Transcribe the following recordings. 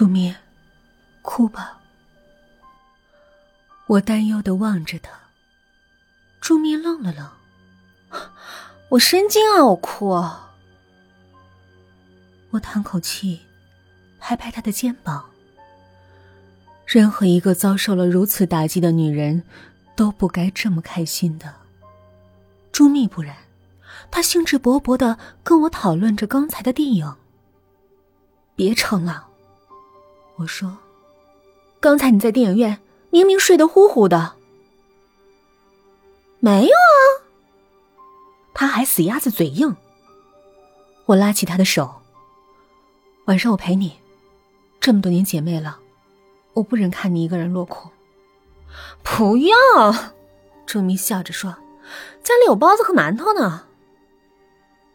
朱咪，哭吧。我担忧的望着他。朱咪愣了愣，我神经啊，我哭。我叹口气，拍拍他的肩膀。任何一个遭受了如此打击的女人，都不该这么开心的。朱密不然，他兴致勃勃的跟我讨论着刚才的电影。别撑了，我说，刚才你在电影院明明睡得呼呼的。没有啊，他还死鸭子嘴硬。我拉起他的手，晚上我陪你。这么多年姐妹了，我不忍看你一个人落空。不要，朱明笑着说。家里有包子和馒头呢。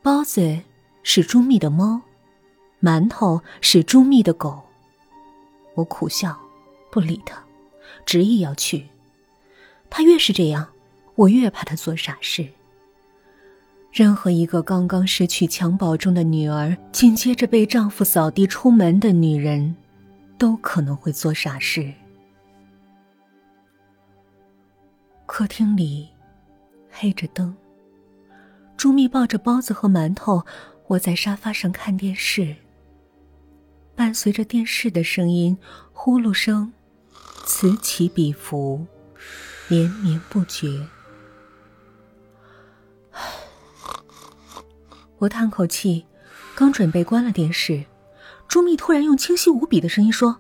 包子是朱密的猫，馒头是朱密的狗。我苦笑，不理他，执意要去。他越是这样，我越怕他做傻事。任何一个刚刚失去襁褓中的女儿，紧接着被丈夫扫地出门的女人，都可能会做傻事。客厅里。黑着灯，朱密抱着包子和馒头，我在沙发上看电视。伴随着电视的声音，呼噜声此起彼伏，连绵不绝。我叹口气，刚准备关了电视，朱密突然用清晰无比的声音说：“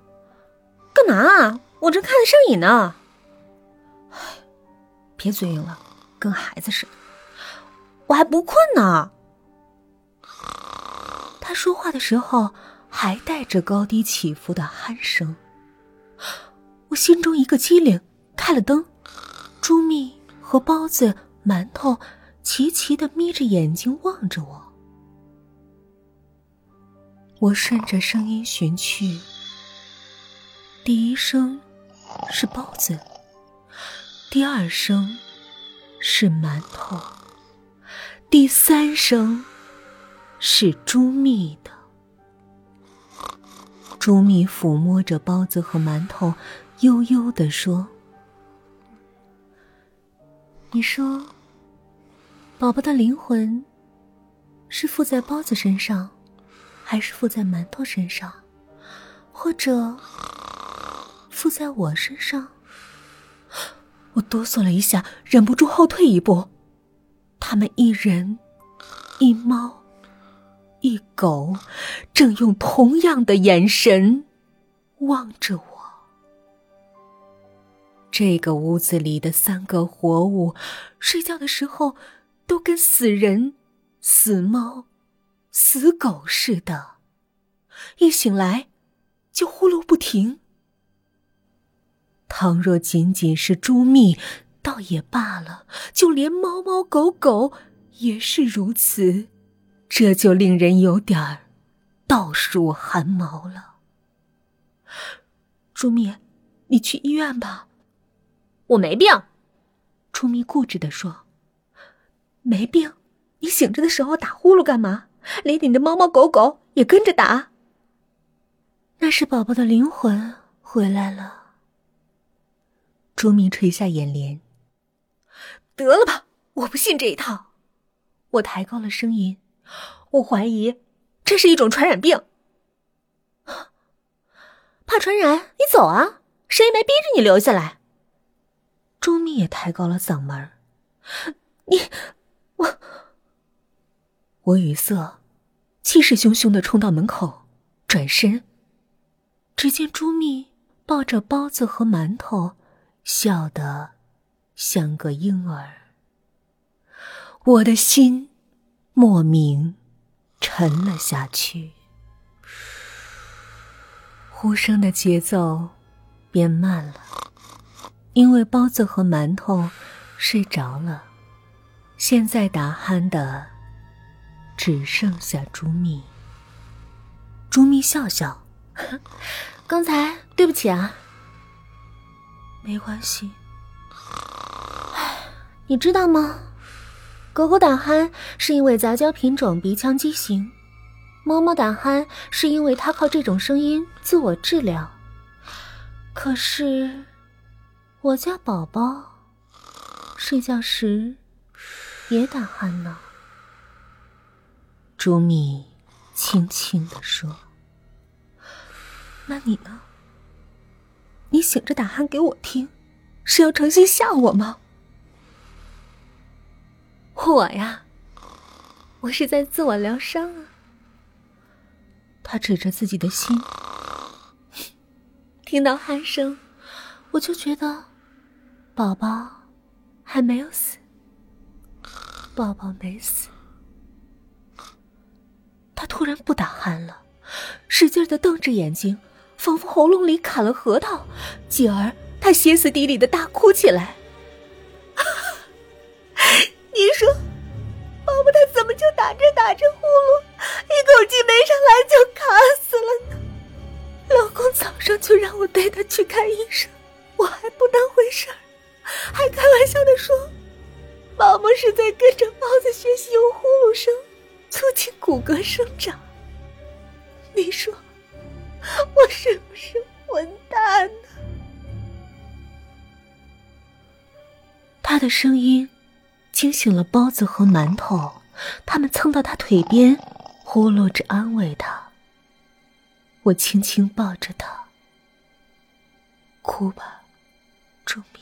干嘛？我正看得上瘾呢。”别嘴硬了。跟孩子似的，我还不困呢。他说话的时候还带着高低起伏的鼾声。我心中一个机灵，开了灯。朱密和包子、馒头齐齐的眯着眼睛望着我。我顺着声音寻去，第一声是包子，第二声。是馒头，第三声是朱密的。朱密抚摸着包子和馒头，悠悠的说：“你说，宝宝的灵魂是附在包子身上，还是附在馒头身上，或者附在我身上？”我哆嗦了一下，忍不住后退一步。他们一人一猫一狗，正用同样的眼神望着我。这个屋子里的三个活物，睡觉的时候都跟死人、死猫、死狗似的，一醒来就呼噜不停。倘若仅仅是朱蜜，倒也罢了；就连猫猫狗狗也是如此，这就令人有点儿倒竖寒毛了。朱蜜，你去医院吧。我没病。朱蜜固执的说：“没病？你醒着的时候打呼噜干嘛？连你的猫猫狗狗也跟着打？那是宝宝的灵魂回来了。”朱明垂下眼帘。得了吧，我不信这一套。我抬高了声音，我怀疑这是一种传染病。怕传染？你走啊！谁没逼着你留下来？朱密也抬高了嗓门你，我，我语塞，气势汹汹的冲到门口，转身，只见朱密抱着包子和馒头。笑得像个婴儿，我的心莫名沉了下去。呼声的节奏变慢了，因为包子和馒头睡着了。现在打鼾的只剩下朱密。朱密笑笑，刚才对不起啊。没关系。你知道吗？狗狗打鼾是因为杂交品种鼻腔畸形，嬷嬷打鼾是因为她靠这种声音自我治疗。可是，我家宝宝睡觉时也打鼾呢。朱米轻轻地说：“那你呢？你醒着打鼾给我听，是要诚心吓我吗？”我呀，我是在自我疗伤啊。他指着自己的心，听到鼾声，我就觉得宝宝还没有死，宝宝没死。他突然不打鼾了，使劲的瞪着眼睛，仿佛喉咙里砍了核桃，继而他歇斯底里的大哭起来。打着打着呼噜，一口气没上来就卡死了呢？老公早上就让我带他去看医生，我还不当回事儿，还开玩笑的说，妈妈是在跟着包子学习用呼噜声促进骨骼生长。你说，我是不是混蛋呢？他的声音。惊醒了包子和馒头，他们蹭到他腿边，呼噜着安慰他。我轻轻抱着他，哭吧，钟鸣。